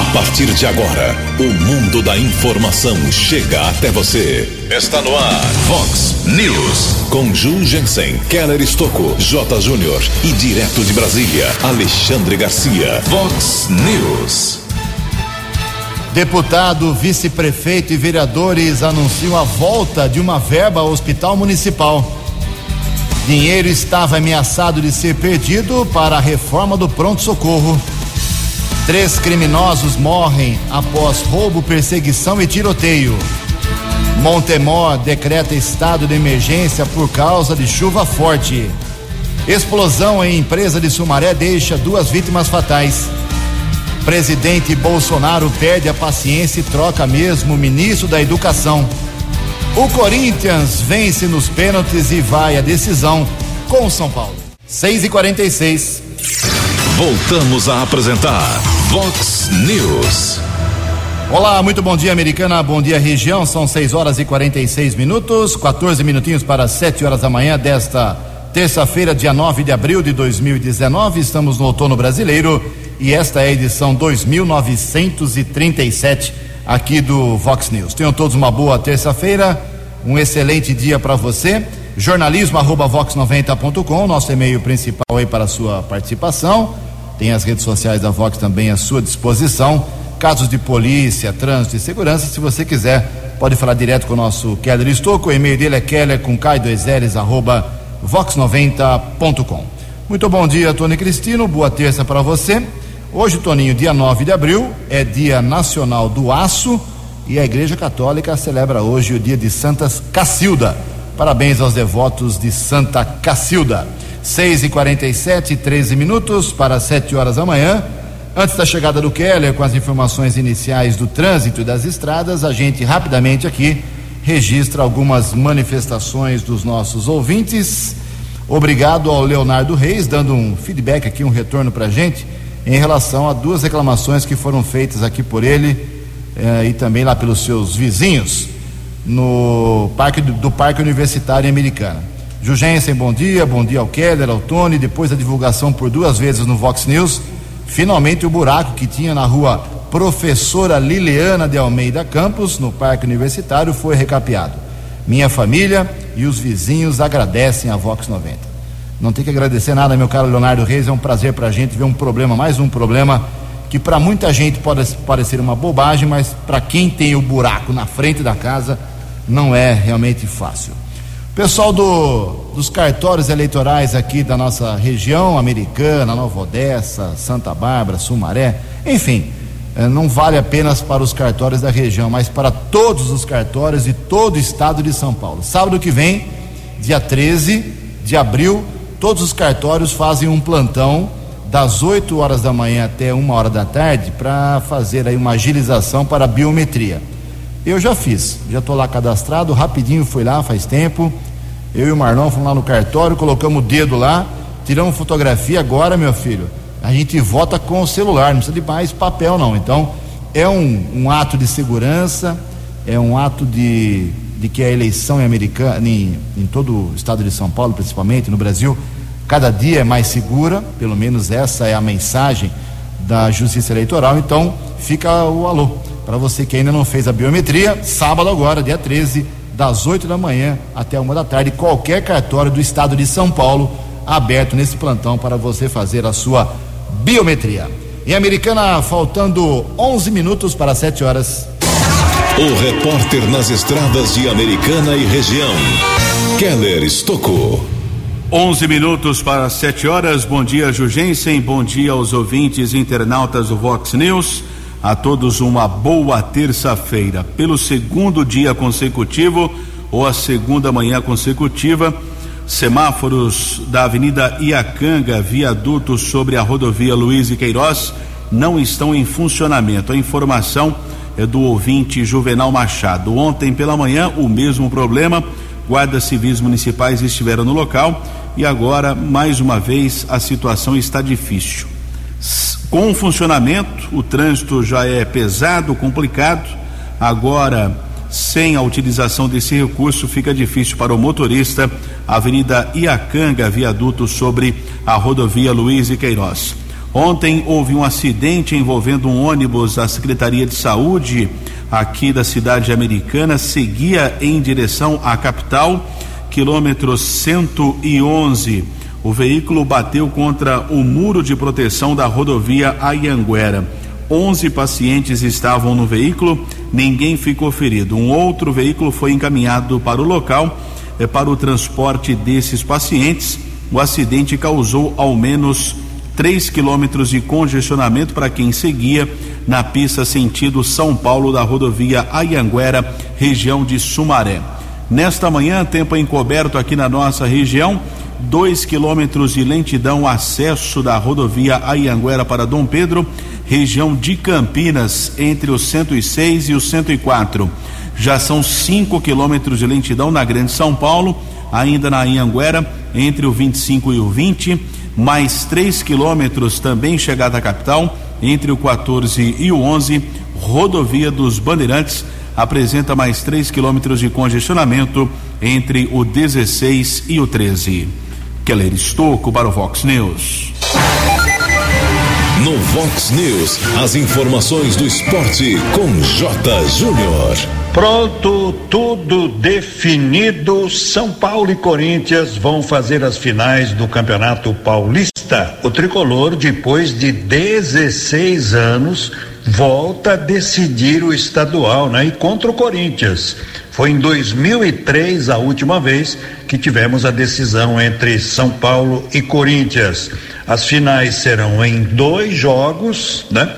A partir de agora, o mundo da informação chega até você. Está no ar, Fox News. Com Ju Jensen, Keller Estocco, J. Júnior e direto de Brasília, Alexandre Garcia. Fox News. Deputado, vice-prefeito e vereadores anunciam a volta de uma verba ao hospital municipal. Dinheiro estava ameaçado de ser perdido para a reforma do pronto-socorro. Três criminosos morrem após roubo, perseguição e tiroteio. Montemor decreta estado de emergência por causa de chuva forte. Explosão em empresa de Sumaré deixa duas vítimas fatais. Presidente Bolsonaro perde a paciência e troca mesmo o ministro da Educação. O Corinthians vence nos pênaltis e vai à decisão com o São Paulo. 6 e 46 Voltamos a apresentar Vox News. Olá, muito bom dia, americana. Bom dia, região. São 6 horas e 46 minutos, 14 minutinhos para 7 horas da manhã desta terça-feira, dia 9 de abril de 2019. Estamos no outono brasileiro e esta é a edição 2937 aqui do Vox News. Tenham todos uma boa terça-feira, um excelente dia para você. Jornalismo arroba vox90.com, nosso e-mail principal aí para a sua participação. Tem as redes sociais da Vox também à sua disposição. Casos de polícia, trânsito e segurança, se você quiser, pode falar direto com o nosso Keller Estouco. O e-mail dele é keller com K2Ls arroba vox90.com. Muito bom dia, Tony Cristino. Boa terça para você. Hoje, Toninho, dia 9 de abril, é Dia Nacional do Aço e a Igreja Católica celebra hoje o dia de Santa Cacilda. Parabéns aos devotos de Santa Cacilda. 6 e 47 13 minutos para 7 horas da manhã. Antes da chegada do Keller, com as informações iniciais do trânsito e das estradas, a gente rapidamente aqui registra algumas manifestações dos nossos ouvintes. Obrigado ao Leonardo Reis, dando um feedback aqui, um retorno para a gente, em relação a duas reclamações que foram feitas aqui por ele eh, e também lá pelos seus vizinhos no parque do, do Parque Universitário Americana. Jugensen, bom dia, bom dia ao Keller, ao Tony. Depois da divulgação por duas vezes no Vox News, finalmente o buraco que tinha na rua Professora Liliana de Almeida Campos, no Parque Universitário, foi recapeado. Minha família e os vizinhos agradecem a Vox 90. Não tem que agradecer nada, meu caro Leonardo Reis, é um prazer para a gente ver um problema, mais um problema que para muita gente pode parecer uma bobagem, mas para quem tem o buraco na frente da casa não é realmente fácil. Pessoal do, dos cartórios eleitorais aqui da nossa região, Americana, Nova Odessa, Santa Bárbara, Sumaré, enfim, eh, não vale apenas para os cartórios da região, mas para todos os cartórios de todo o estado de São Paulo. Sábado que vem, dia 13 de abril, todos os cartórios fazem um plantão das 8 horas da manhã até uma hora da tarde para fazer aí uma agilização para a biometria. Eu já fiz, já estou lá cadastrado, rapidinho fui lá faz tempo. Eu e o Marlon fomos lá no cartório, colocamos o dedo lá, tiramos fotografia. Agora, meu filho, a gente vota com o celular, não precisa de mais papel, não. Então, é um, um ato de segurança, é um ato de, de que a eleição em, americana, em, em todo o estado de São Paulo, principalmente no Brasil, cada dia é mais segura, pelo menos essa é a mensagem da Justiça Eleitoral. Então, fica o alô para você que ainda não fez a biometria, sábado agora, dia 13, das 8 da manhã até uma da tarde, qualquer cartório do estado de São Paulo aberto nesse plantão para você fazer a sua biometria. Em Americana, faltando 11 minutos para 7 horas. O repórter nas estradas de Americana e região, Keller Estocou. 11 minutos para 7 horas. Bom dia, Jugensen. Bom dia aos ouvintes e internautas do Vox News. A todos uma boa terça-feira. Pelo segundo dia consecutivo ou a segunda manhã consecutiva, semáforos da Avenida Iacanga, viaduto sobre a rodovia Luiz e Queiroz, não estão em funcionamento. A informação é do ouvinte Juvenal Machado. Ontem pela manhã, o mesmo problema. Guardas civis municipais estiveram no local e agora, mais uma vez, a situação está difícil. Com o funcionamento, o trânsito já é pesado, complicado. Agora, sem a utilização desse recurso, fica difícil para o motorista. Avenida Iacanga, viaduto sobre a rodovia Luiz e Queiroz. Ontem houve um acidente envolvendo um ônibus da Secretaria de Saúde aqui da cidade americana, seguia em direção à capital, quilômetro 111. O veículo bateu contra o muro de proteção da rodovia Ayanguera. 11 pacientes estavam no veículo, ninguém ficou ferido. Um outro veículo foi encaminhado para o local eh, para o transporte desses pacientes. O acidente causou ao menos 3 quilômetros de congestionamento para quem seguia na pista sentido São Paulo da rodovia Ayanguera, região de Sumaré. Nesta manhã, tempo encoberto aqui na nossa região, 2 quilômetros de lentidão acesso da rodovia Ayanguera para Dom Pedro, região de Campinas, entre o 106 e o 104. Já são 5 quilômetros de lentidão na Grande São Paulo, ainda na Ayanguera, entre o 25 e o 20 mais 3 quilômetros também chegada à capital, entre o 14 e o 11, rodovia dos Bandeirantes apresenta mais 3 quilômetros de congestionamento entre o 16 e o 13. Keller Estocco para o Vox News. No Vox News, as informações do esporte com J. Júnior. Pronto, tudo definido. São Paulo e Corinthians vão fazer as finais do Campeonato Paulista. O tricolor, depois de 16 anos, volta a decidir o estadual, né? E contra o Corinthians. Foi em 2003 a última vez que tivemos a decisão entre São Paulo e Corinthians. As finais serão em dois jogos, né?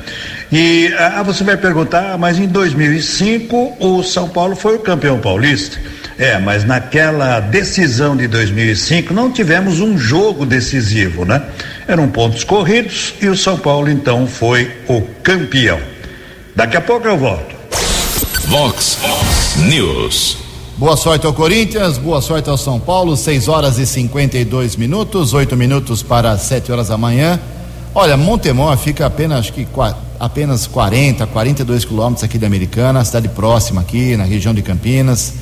E ah, você vai perguntar, ah, mas em 2005 o São Paulo foi o campeão paulista. É, mas naquela decisão de 2005 não tivemos um jogo decisivo, né? Eram pontos corridos e o São Paulo então foi o campeão. Daqui a pouco eu volto. Vox News. Boa sorte ao Corinthians, boa sorte ao São Paulo, 6 horas e 52 minutos, 8 minutos para 7 horas da manhã. Olha, Montemor fica apenas, acho que apenas 40, 42 quilômetros aqui da Americana, cidade próxima aqui, na região de Campinas.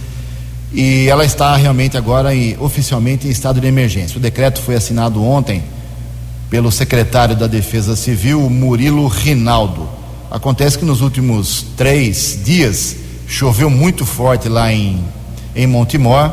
E ela está realmente agora em, oficialmente em estado de emergência. O decreto foi assinado ontem pelo secretário da Defesa Civil, Murilo Rinaldo. Acontece que nos últimos três dias choveu muito forte lá em, em Montemor,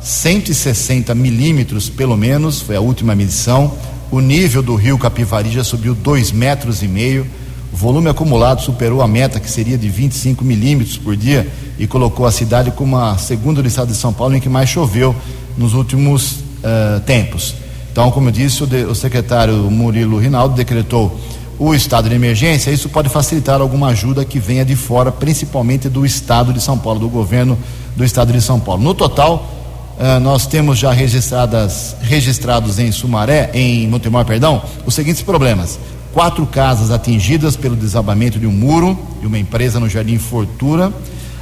160 milímetros pelo menos, foi a última medição o nível do rio Capivari já subiu dois metros e meio. O volume acumulado superou a meta, que seria de 25 milímetros por dia, e colocou a cidade como a segunda do estado de São Paulo em que mais choveu nos últimos uh, tempos. Então, como eu disse, o, de, o secretário Murilo Rinaldo decretou o estado de emergência. Isso pode facilitar alguma ajuda que venha de fora, principalmente do estado de São Paulo, do governo do estado de São Paulo. No total, Uh, nós temos já registradas, registrados em Sumaré, em Montemor, perdão, os seguintes problemas: quatro casas atingidas pelo desabamento de um muro de uma empresa no Jardim Fortuna,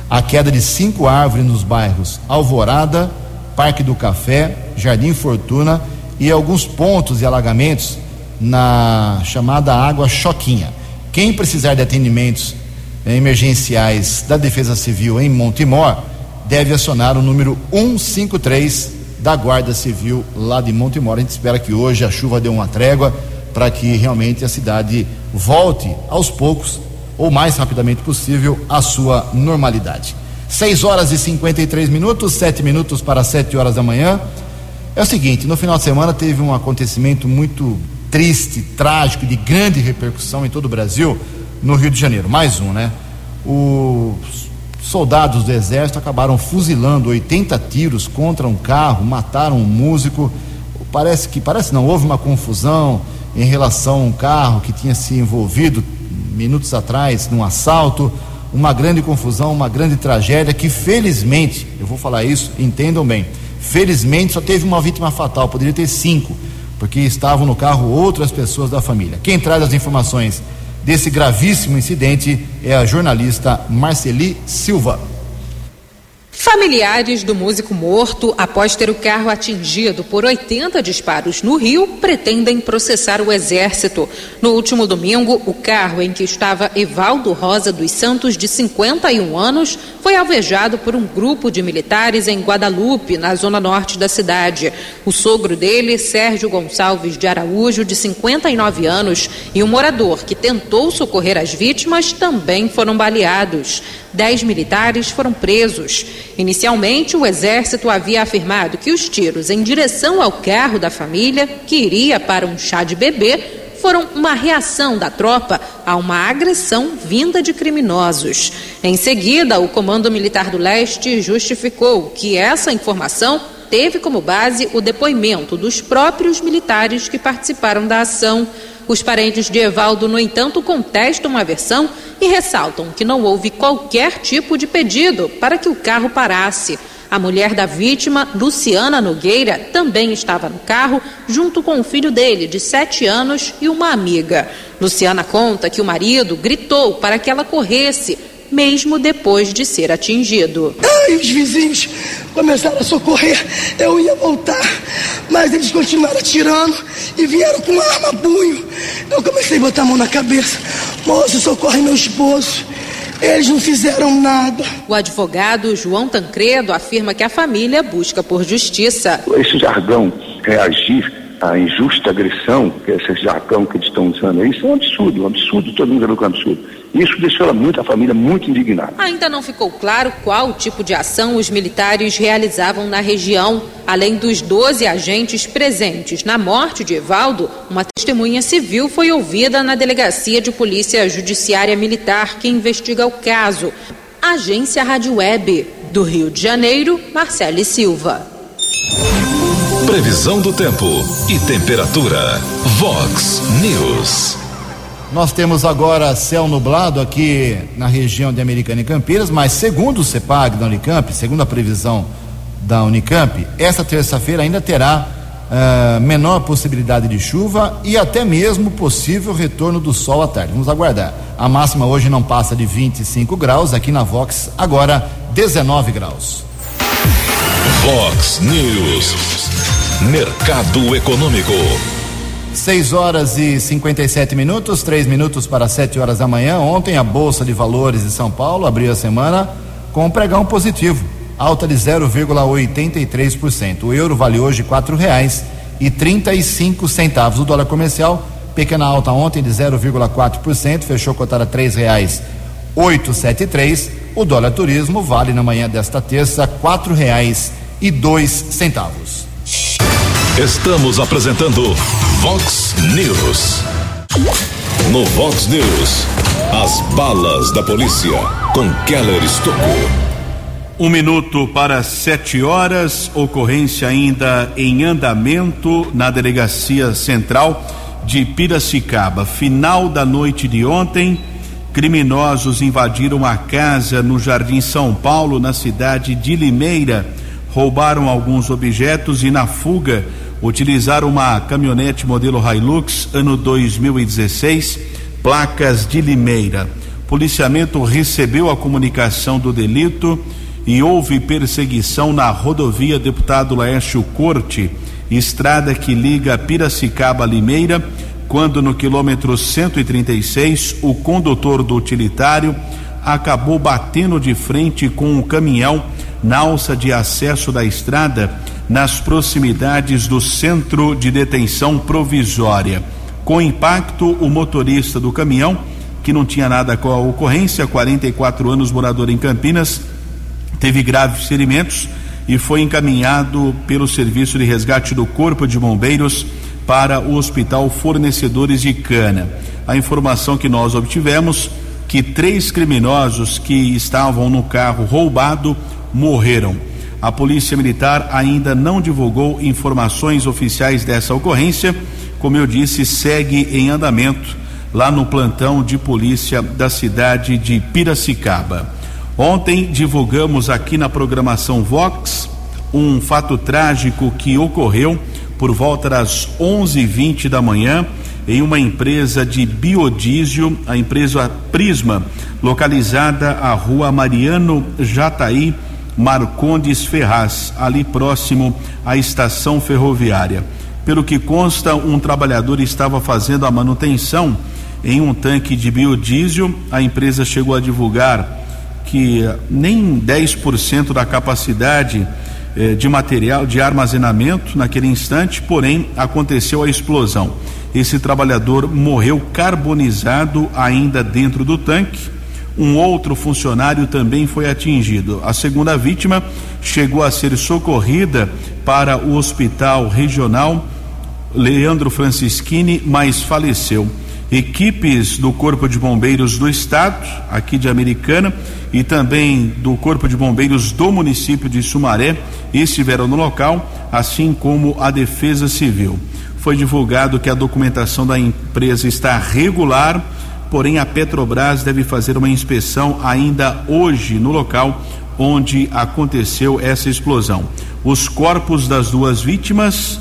a queda de cinco árvores nos bairros Alvorada, Parque do Café, Jardim Fortuna e alguns pontos de alagamentos na chamada água Choquinha. Quem precisar de atendimentos eh, emergenciais da Defesa Civil em Montemor, deve acionar o número 153 da Guarda Civil lá de Montemor. A gente espera que hoje a chuva dê uma trégua para que realmente a cidade volte aos poucos ou mais rapidamente possível à sua normalidade. 6 horas e 53 minutos, 7 minutos para 7 horas da manhã. É o seguinte, no final de semana teve um acontecimento muito triste, trágico, de grande repercussão em todo o Brasil, no Rio de Janeiro. Mais um, né? O soldados do exército acabaram fuzilando 80 tiros contra um carro, mataram um músico. Parece que, parece não, houve uma confusão em relação a um carro que tinha se envolvido minutos atrás num assalto, uma grande confusão, uma grande tragédia que felizmente, eu vou falar isso, entendam bem, felizmente só teve uma vítima fatal, poderia ter cinco, porque estavam no carro outras pessoas da família. Quem traz as informações desse gravíssimo incidente é a jornalista Marceli Silva. Familiares do músico morto, após ter o carro atingido por 80 disparos no Rio, pretendem processar o Exército. No último domingo, o carro em que estava Evaldo Rosa dos Santos, de 51 anos, foi alvejado por um grupo de militares em Guadalupe, na zona norte da cidade. O sogro dele, Sérgio Gonçalves de Araújo, de 59 anos, e o morador que tentou socorrer as vítimas também foram baleados. Dez militares foram presos. Inicialmente, o Exército havia afirmado que os tiros em direção ao carro da família, que iria para um chá de bebê, foram uma reação da tropa a uma agressão vinda de criminosos. Em seguida, o Comando Militar do Leste justificou que essa informação teve como base o depoimento dos próprios militares que participaram da ação. Os parentes de Evaldo, no entanto, contestam a versão e ressaltam que não houve qualquer tipo de pedido para que o carro parasse. A mulher da vítima, Luciana Nogueira, também estava no carro, junto com o filho dele, de sete anos, e uma amiga. Luciana conta que o marido gritou para que ela corresse, mesmo depois de ser atingido. Ai, os vizinhos começaram a socorrer, eu ia voltar, mas eles continuaram atirando e vieram com arma a punho. Eu comecei a botar a mão na cabeça. Moço, socorre meu esposo. Eles não fizeram nada. O advogado João Tancredo afirma que a família busca por justiça. Esse jargão reagir à injusta agressão, que é esse jargão que eles estão usando aí, isso é um absurdo, um absurdo, todo mundo sabe que é um absurdo. Isso deixou muito, a família muito indignada. Ainda não ficou claro qual tipo de ação os militares realizavam na região. Além dos 12 agentes presentes na morte de Evaldo, uma testemunha civil foi ouvida na Delegacia de Polícia Judiciária Militar que investiga o caso. Agência Rádio Web, do Rio de Janeiro, Marcele Silva. Previsão do tempo e temperatura. Vox News. Nós temos agora céu nublado aqui na região de Americana e Campinas, mas segundo o CEPAG da Unicamp, segundo a previsão da Unicamp, esta terça-feira ainda terá uh, menor possibilidade de chuva e até mesmo possível retorno do sol à tarde. Vamos aguardar. A máxima hoje não passa de 25 graus, aqui na Vox, agora 19 graus. Vox News. Mercado Econômico. 6 horas e 57 minutos, 3 minutos para 7 horas da manhã. Ontem a Bolsa de Valores de São Paulo abriu a semana com um pregão positivo, alta de 0,83%. O euro vale hoje quatro reais e 35 centavos. O dólar comercial, pequena alta ontem de 0,4%, fechou cotada três reais 873. O dólar turismo vale na manhã desta terça quatro reais e dois centavos. Estamos apresentando Vox News. No Vox News, as balas da polícia com Keller Estocou. Um minuto para sete horas, ocorrência ainda em andamento na delegacia central de Piracicaba. Final da noite de ontem, criminosos invadiram a casa no Jardim São Paulo, na cidade de Limeira, roubaram alguns objetos e na fuga utilizaram uma caminhonete modelo Hilux ano 2016, placas de Limeira. Policiamento recebeu a comunicação do delito e houve perseguição na rodovia Deputado Laércio Corte, estrada que liga Piracicaba a Limeira, quando no quilômetro 136 o condutor do utilitário acabou batendo de frente com um caminhão na alça de acesso da estrada nas proximidades do centro de detenção provisória. Com impacto, o motorista do caminhão, que não tinha nada com a ocorrência, 44 anos, morador em Campinas, teve graves ferimentos e foi encaminhado pelo Serviço de Resgate do Corpo de Bombeiros para o Hospital Fornecedores de Cana. A informação que nós obtivemos que três criminosos que estavam no carro roubado morreram. A Polícia Militar ainda não divulgou informações oficiais dessa ocorrência. Como eu disse, segue em andamento lá no plantão de polícia da cidade de Piracicaba. Ontem divulgamos aqui na programação Vox um fato trágico que ocorreu por volta das 11:20 da manhã em uma empresa de biodiesel, a empresa Prisma, localizada à Rua Mariano Jataí Marcondes Ferraz, ali próximo à estação ferroviária. Pelo que consta, um trabalhador estava fazendo a manutenção em um tanque de biodiesel. A empresa chegou a divulgar que nem 10% da capacidade eh, de material de armazenamento naquele instante, porém aconteceu a explosão. Esse trabalhador morreu carbonizado ainda dentro do tanque. Um outro funcionário também foi atingido. A segunda vítima chegou a ser socorrida para o hospital regional Leandro Francischini, mas faleceu. Equipes do Corpo de Bombeiros do Estado, aqui de Americana, e também do Corpo de Bombeiros do município de Sumaré estiveram no local, assim como a Defesa Civil. Foi divulgado que a documentação da empresa está regular, porém a Petrobras deve fazer uma inspeção ainda hoje no local onde aconteceu essa explosão. Os corpos das duas vítimas,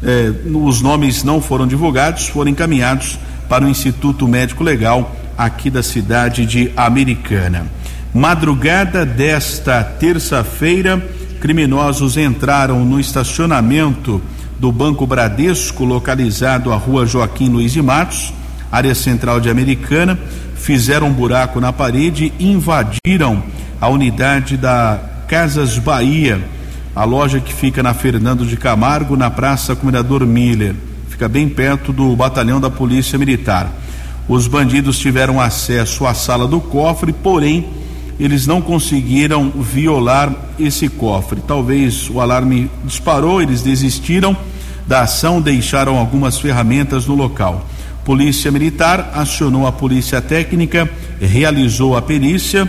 eh, os nomes não foram divulgados, foram encaminhados para o Instituto Médico Legal aqui da cidade de Americana. Madrugada desta terça-feira, criminosos entraram no estacionamento do Banco Bradesco, localizado à rua Joaquim Luiz de Matos, área central de Americana, fizeram um buraco na parede e invadiram a unidade da Casas Bahia, a loja que fica na Fernando de Camargo, na Praça Comendador Miller, fica bem perto do batalhão da Polícia Militar. Os bandidos tiveram acesso à sala do cofre, porém eles não conseguiram violar esse cofre. Talvez o alarme disparou, eles desistiram da ação, deixaram algumas ferramentas no local. Polícia Militar acionou a polícia técnica, realizou a perícia.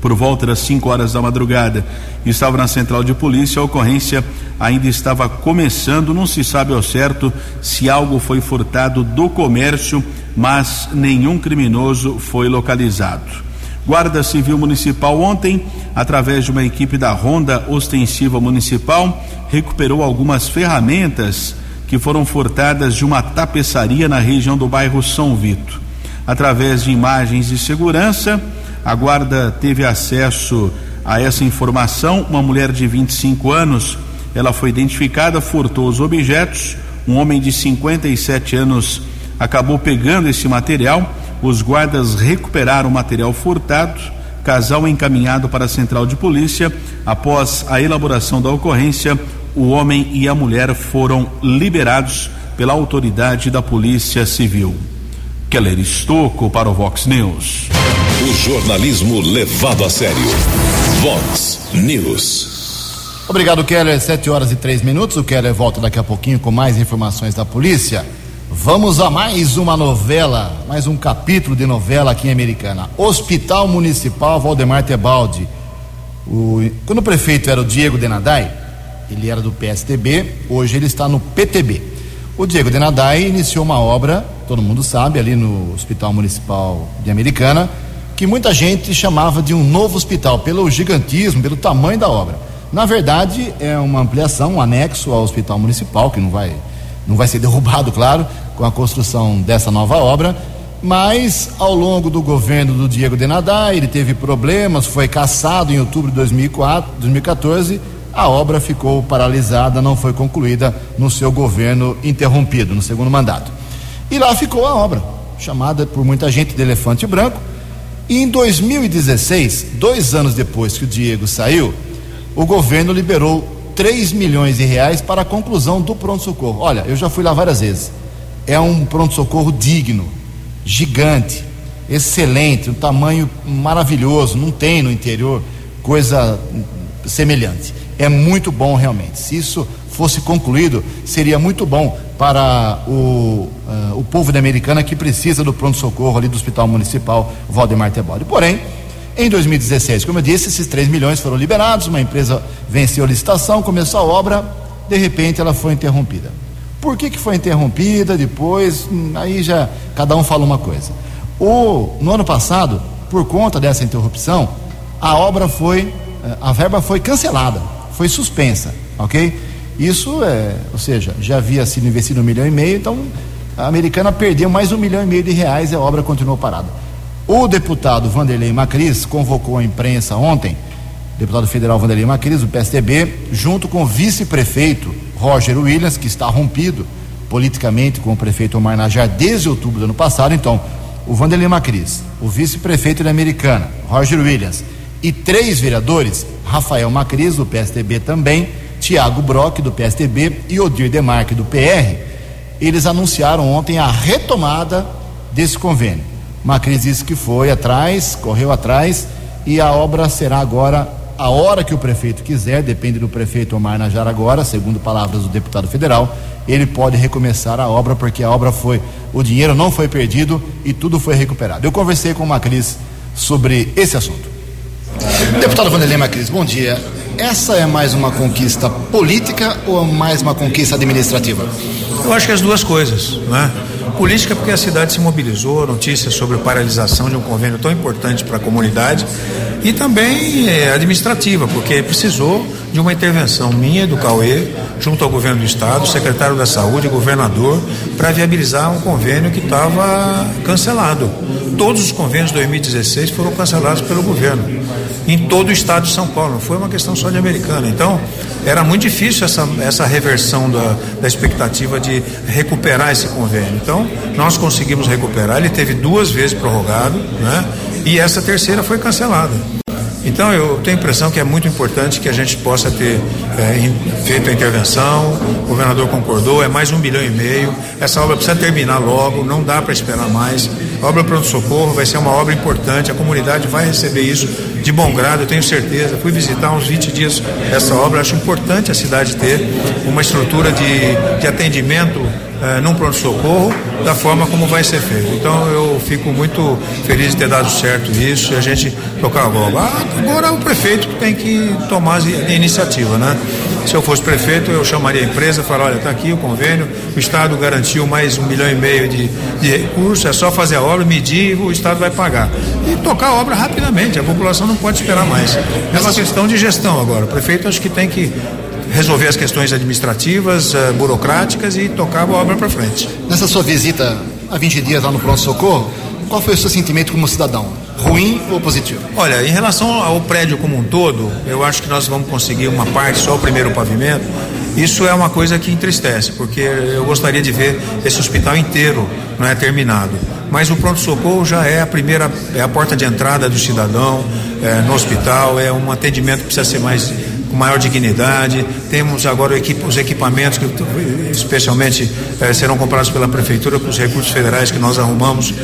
Por volta das 5 horas da madrugada, estava na central de polícia. A ocorrência ainda estava começando. Não se sabe ao certo se algo foi furtado do comércio, mas nenhum criminoso foi localizado. Guarda Civil Municipal ontem, através de uma equipe da Ronda Ostensiva Municipal, recuperou algumas ferramentas que foram furtadas de uma tapeçaria na região do bairro São Vito. Através de imagens de segurança, a guarda teve acesso a essa informação. Uma mulher de 25 anos, ela foi identificada, furtou os objetos. Um homem de 57 anos acabou pegando esse material os guardas recuperaram o material furtado, casal encaminhado para a central de polícia. Após a elaboração da ocorrência, o homem e a mulher foram liberados pela autoridade da Polícia Civil. Keller Estocco para o Vox News. O jornalismo levado a sério. Vox News. Obrigado, Keller. Sete horas e três minutos. O Keller volta daqui a pouquinho com mais informações da polícia. Vamos a mais uma novela, mais um capítulo de novela aqui em Americana. Hospital Municipal Valdemar Tebaldi. O, quando o prefeito era o Diego Denadai, ele era do PSTB, hoje ele está no PTB. O Diego Denadai iniciou uma obra, todo mundo sabe, ali no Hospital Municipal de Americana, que muita gente chamava de um novo hospital, pelo gigantismo, pelo tamanho da obra. Na verdade, é uma ampliação, um anexo ao Hospital Municipal, que não vai, não vai ser derrubado, claro, com a construção dessa nova obra, mas ao longo do governo do Diego Denadá, ele teve problemas, foi cassado em outubro de 2004, 2014, a obra ficou paralisada, não foi concluída no seu governo interrompido, no segundo mandato. E lá ficou a obra, chamada por muita gente de Elefante Branco. E em 2016, dois anos depois que o Diego saiu, o governo liberou 3 milhões de reais para a conclusão do pronto-socorro. Olha, eu já fui lá várias vezes é um pronto-socorro digno, gigante, excelente, um tamanho maravilhoso, não tem no interior coisa semelhante. É muito bom realmente. Se isso fosse concluído, seria muito bom para o, uh, o povo da Americana que precisa do pronto-socorro ali do Hospital Municipal Valdemar Tebode. Porém, em 2016, como eu disse, esses 3 milhões foram liberados, uma empresa venceu a licitação, começou a obra, de repente ela foi interrompida. Por que, que foi interrompida depois? Aí já cada um fala uma coisa. O, no ano passado, por conta dessa interrupção, a obra foi, eh, a verba foi cancelada, foi suspensa, ok? Isso é, ou seja, já havia sido investido um milhão e meio, então a americana perdeu mais um milhão e meio de reais e a obra continuou parada. O deputado Vanderlei Macris convocou a imprensa ontem deputado federal Vanderlei Macris, do PSDB, junto com o vice-prefeito Roger Williams, que está rompido politicamente com o prefeito Omar Najar desde outubro do ano passado. Então, o Vanderlei Macris, o vice-prefeito da Americana, Roger Williams, e três vereadores, Rafael Macris, do PSDB também, Tiago Brock, do PSDB, e Odir Demarque, do PR, eles anunciaram ontem a retomada desse convênio. Macris disse que foi atrás, correu atrás, e a obra será agora a hora que o prefeito quiser, depende do prefeito Omar Najar agora, segundo palavras do deputado federal, ele pode recomeçar a obra, porque a obra foi, o dinheiro não foi perdido e tudo foi recuperado. Eu conversei com o Macris sobre esse assunto. Deputado Vanderlei Macris, bom dia. Essa é mais uma conquista política ou mais uma conquista administrativa? Eu acho que as duas coisas, né? Política porque a cidade se mobilizou, notícias sobre paralisação de um convênio tão importante para a comunidade e também é, administrativa, porque precisou de uma intervenção minha do Cauê, junto ao governo do estado, secretário da saúde, governador, para viabilizar um convênio que estava cancelado. Todos os convênios de 2016 foram cancelados pelo governo, em todo o estado de São Paulo, não foi uma questão só de americana. Então, era muito difícil essa, essa reversão da, da expectativa de recuperar esse convênio. Então, nós conseguimos recuperar, ele teve duas vezes prorrogado, né? E essa terceira foi cancelada. Então eu tenho a impressão que é muito importante que a gente possa ter é, feito a intervenção, o governador concordou, é mais um bilhão e meio, essa obra precisa terminar logo, não dá para esperar mais. Obra pronto-socorro vai ser uma obra importante, a comunidade vai receber isso de bom grado, eu tenho certeza. Fui visitar uns 20 dias essa obra, acho importante a cidade ter uma estrutura de, de atendimento é, num pronto-socorro da forma como vai ser feito. Então eu fico muito feliz de ter dado certo isso e a gente tocar a bola. Ah, agora é o prefeito tem que tomar a iniciativa, né? Se eu fosse prefeito, eu chamaria a empresa e falaria, olha, está aqui o convênio, o Estado garantiu mais um milhão e meio de, de recursos, é só fazer a obra, medir, o Estado vai pagar. E tocar a obra rapidamente, a população não pode esperar mais. É uma questão de gestão agora. O prefeito acho que tem que resolver as questões administrativas, uh, burocráticas e tocar a obra para frente. Nessa sua visita há 20 dias lá no Pronto Socorro, qual foi o seu sentimento como cidadão? Ruim ou positivo? Olha, em relação ao prédio como um todo, eu acho que nós vamos conseguir uma parte, só o primeiro pavimento. Isso é uma coisa que entristece, porque eu gostaria de ver esse hospital inteiro não é terminado. Mas o pronto-socorro já é a primeira, é a porta de entrada do cidadão é, no hospital, é um atendimento que precisa ser mais com maior dignidade. Temos agora os equipamentos que especialmente eh, serão comprados pela prefeitura com os recursos federais que nós arrumamos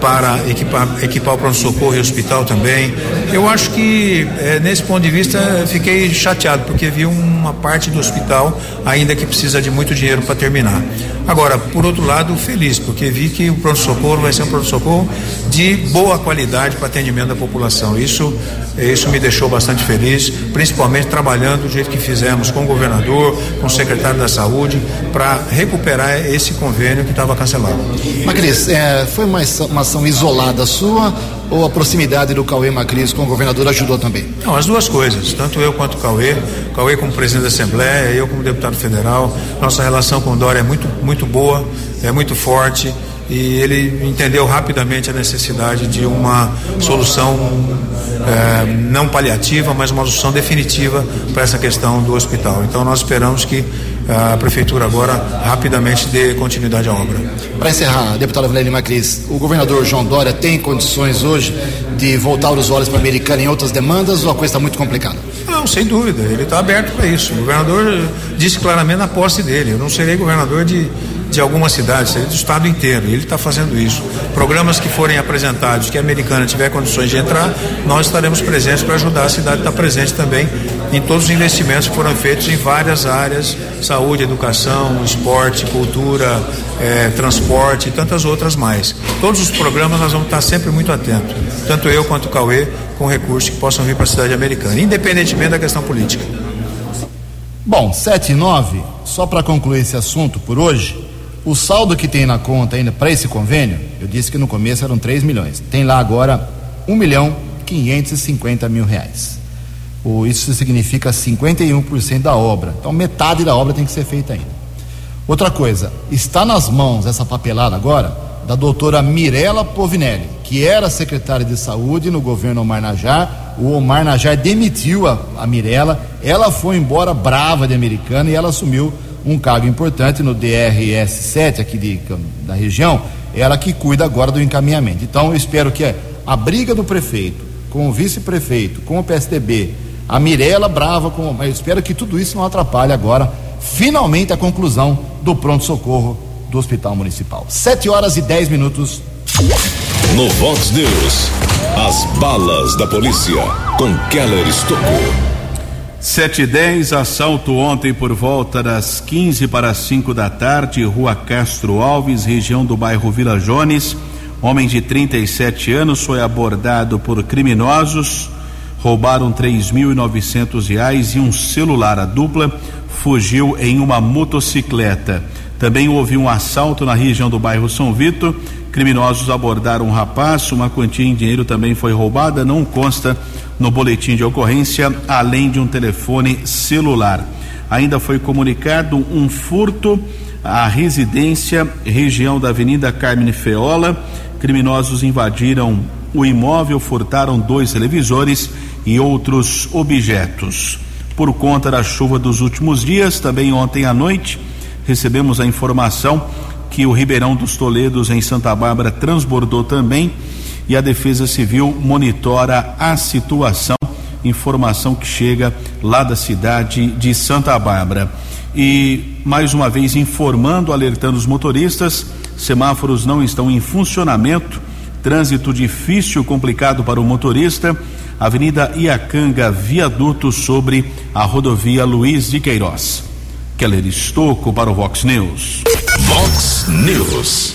para equipar, equipar o pronto-socorro e o hospital também. Eu acho que eh, nesse ponto de vista fiquei chateado porque vi uma parte do hospital ainda que precisa de muito dinheiro para terminar. Agora, por outro lado, feliz porque vi que o pronto-socorro vai ser um pronto-socorro de boa qualidade para atendimento da população. Isso, isso me deixou bastante feliz, principalmente trabalhando do jeito que fizemos com o governador, com o secretário da saúde, para recuperar esse convênio que estava cancelado. Macris, é, foi uma, uma ação isolada sua ou a proximidade do Cauê Macris com o governador ajudou também? Não, as duas coisas, tanto eu quanto o Cauê, Cauê como presidente da Assembleia, eu como deputado federal, nossa relação com o Dória é muito, muito boa, é muito forte e ele entendeu rapidamente a necessidade de uma solução é, não paliativa, mas uma solução definitiva para essa questão do hospital. Então nós esperamos que a prefeitura agora rapidamente dê continuidade à obra. Para encerrar, deputado Valério Macris, o governador João Dória tem condições hoje de voltar os olhos para a Americana em outras demandas ou a coisa está muito complicada? Não, sem dúvida, ele está aberto para isso. O governador disse claramente na posse dele: eu não serei governador de de algumas cidades, do estado inteiro. Ele está fazendo isso. Programas que forem apresentados, que a americana tiver condições de entrar, nós estaremos presentes para ajudar a cidade a estar presente também em todos os investimentos que foram feitos em várias áreas: saúde, educação, esporte, cultura, eh, transporte e tantas outras mais. Todos os programas nós vamos estar sempre muito atentos, tanto eu quanto o Cauê, com recursos que possam vir para a cidade americana, independentemente da questão política. Bom, 7 e 9, só para concluir esse assunto por hoje, o saldo que tem na conta ainda para esse convênio, eu disse que no começo eram 3 milhões. Tem lá agora 1 milhão 550 mil reais. O, isso significa 51% da obra. Então metade da obra tem que ser feita ainda. Outra coisa, está nas mãos essa papelada agora da doutora Mirela Povinelli, que era secretária de saúde no governo Omar Najar o Omar Najar demitiu a, a Mirella, ela foi embora brava de americana e ela assumiu um cargo importante no DRS-7 aqui de, da região, ela que cuida agora do encaminhamento. Então eu espero que a briga do prefeito com o vice-prefeito, com o PSDB, a Mirella brava com. Eu espero que tudo isso não atrapalhe agora, finalmente, a conclusão do pronto-socorro do Hospital Municipal. Sete horas e dez minutos. No Vox News, as balas da polícia com Keller Estocou. 7 e 10, assalto ontem por volta das 15 para 5 da tarde, Rua Castro Alves, região do bairro Vila Jones. Homem de 37 anos foi abordado por criminosos, roubaram três mil novecentos reais e um celular. A dupla fugiu em uma motocicleta. Também houve um assalto na região do bairro São Vito. Criminosos abordaram um rapaz, uma quantia em dinheiro também foi roubada, não consta no boletim de ocorrência, além de um telefone celular. Ainda foi comunicado um furto à residência, região da Avenida Carmen Feola. Criminosos invadiram o imóvel, furtaram dois televisores e outros objetos. Por conta da chuva dos últimos dias, também ontem à noite, recebemos a informação que o Ribeirão dos Toledos, em Santa Bárbara, transbordou também e a Defesa Civil monitora a situação. Informação que chega lá da cidade de Santa Bárbara. E mais uma vez informando, alertando os motoristas: semáforos não estão em funcionamento, trânsito difícil, complicado para o motorista. Avenida Iacanga, viaduto sobre a rodovia Luiz de Queiroz. Keller Estocco para o Vox News. Vox News.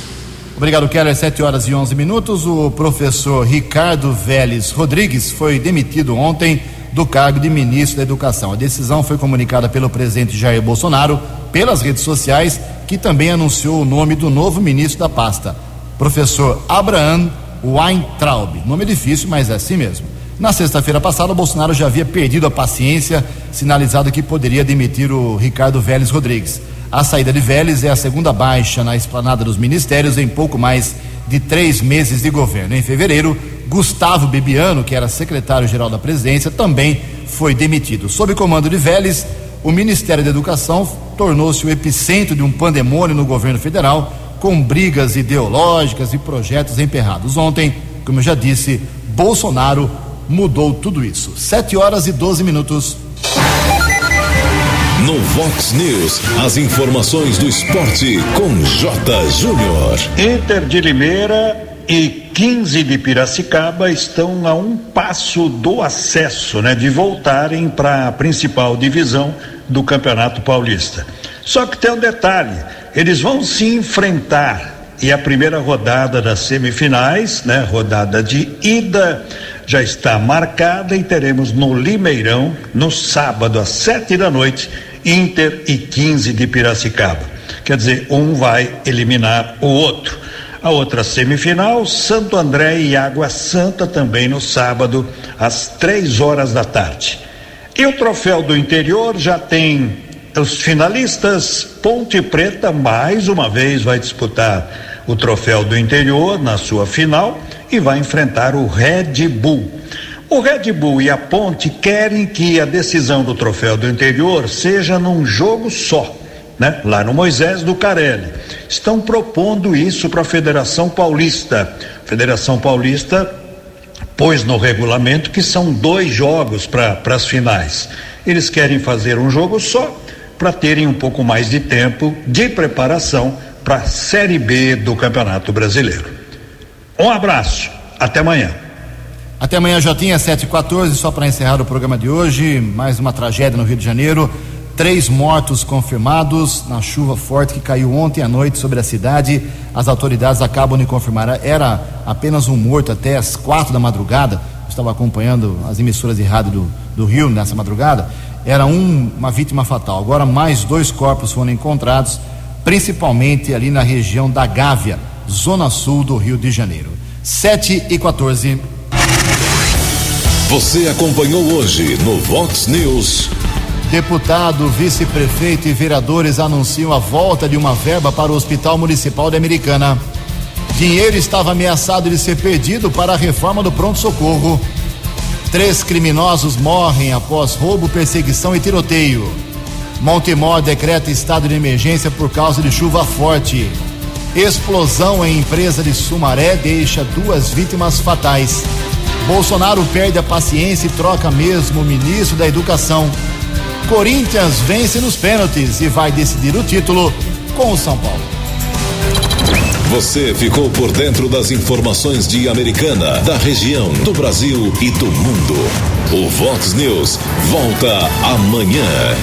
Obrigado, Keller. 7 horas e 11 minutos. O professor Ricardo Vélez Rodrigues foi demitido ontem do cargo de ministro da Educação. A decisão foi comunicada pelo presidente Jair Bolsonaro pelas redes sociais, que também anunciou o nome do novo ministro da pasta, professor Abraham Weintraub. Nome difícil, mas é assim mesmo. Na sexta-feira passada, o Bolsonaro já havia perdido a paciência, sinalizado que poderia demitir o Ricardo Vélez Rodrigues. A saída de Vélez é a segunda baixa na esplanada dos ministérios em pouco mais de três meses de governo. Em fevereiro, Gustavo Bebiano, que era secretário-geral da presidência, também foi demitido. Sob comando de Vélez, o Ministério da Educação tornou-se o epicentro de um pandemônio no governo federal, com brigas ideológicas e projetos emperrados. Ontem, como eu já disse, Bolsonaro mudou tudo isso. Sete horas e 12 minutos. No Vox News, as informações do esporte com J. Júnior. Inter de Limeira e 15 de Piracicaba estão a um passo do acesso, né, de voltarem para a principal divisão do Campeonato Paulista. Só que tem um detalhe, eles vão se enfrentar e a primeira rodada das semifinais, né, rodada de ida, já está marcada e teremos no Limeirão, no sábado às sete da noite, Inter e 15 de Piracicaba. Quer dizer, um vai eliminar o outro. A outra semifinal, Santo André e Água Santa, também no sábado, às três horas da tarde. E o troféu do interior já tem os finalistas. Ponte Preta, mais uma vez, vai disputar o troféu do interior na sua final e vai enfrentar o Red Bull. O Red Bull e a Ponte querem que a decisão do troféu do interior seja num jogo só, né? Lá no Moisés do Carelli. Estão propondo isso para a Federação Paulista. Federação Paulista pôs no regulamento que são dois jogos para as finais. Eles querem fazer um jogo só para terem um pouco mais de tempo de preparação para a Série B do Campeonato Brasileiro. Um abraço, até amanhã. Até amanhã, Jotinha, 7h14, só para encerrar o programa de hoje. Mais uma tragédia no Rio de Janeiro. Três mortos confirmados na chuva forte que caiu ontem à noite sobre a cidade. As autoridades acabam de confirmar. Era apenas um morto até as quatro da madrugada. Eu estava acompanhando as emissoras de rádio do, do Rio nessa madrugada. Era um, uma vítima fatal. Agora, mais dois corpos foram encontrados, principalmente ali na região da Gávea zona sul do Rio de Janeiro. 7 e 14. Você acompanhou hoje no Vox News. Deputado, vice-prefeito e vereadores anunciam a volta de uma verba para o Hospital Municipal de Americana. Dinheiro estava ameaçado de ser perdido para a reforma do pronto-socorro. Três criminosos morrem após roubo, perseguição e tiroteio. Montemor decreta estado de emergência por causa de chuva forte. Explosão em empresa de Sumaré deixa duas vítimas fatais. Bolsonaro perde a paciência e troca mesmo o ministro da Educação. Corinthians vence nos pênaltis e vai decidir o título com o São Paulo. Você ficou por dentro das informações de Americana, da região, do Brasil e do mundo. O Vox News volta amanhã.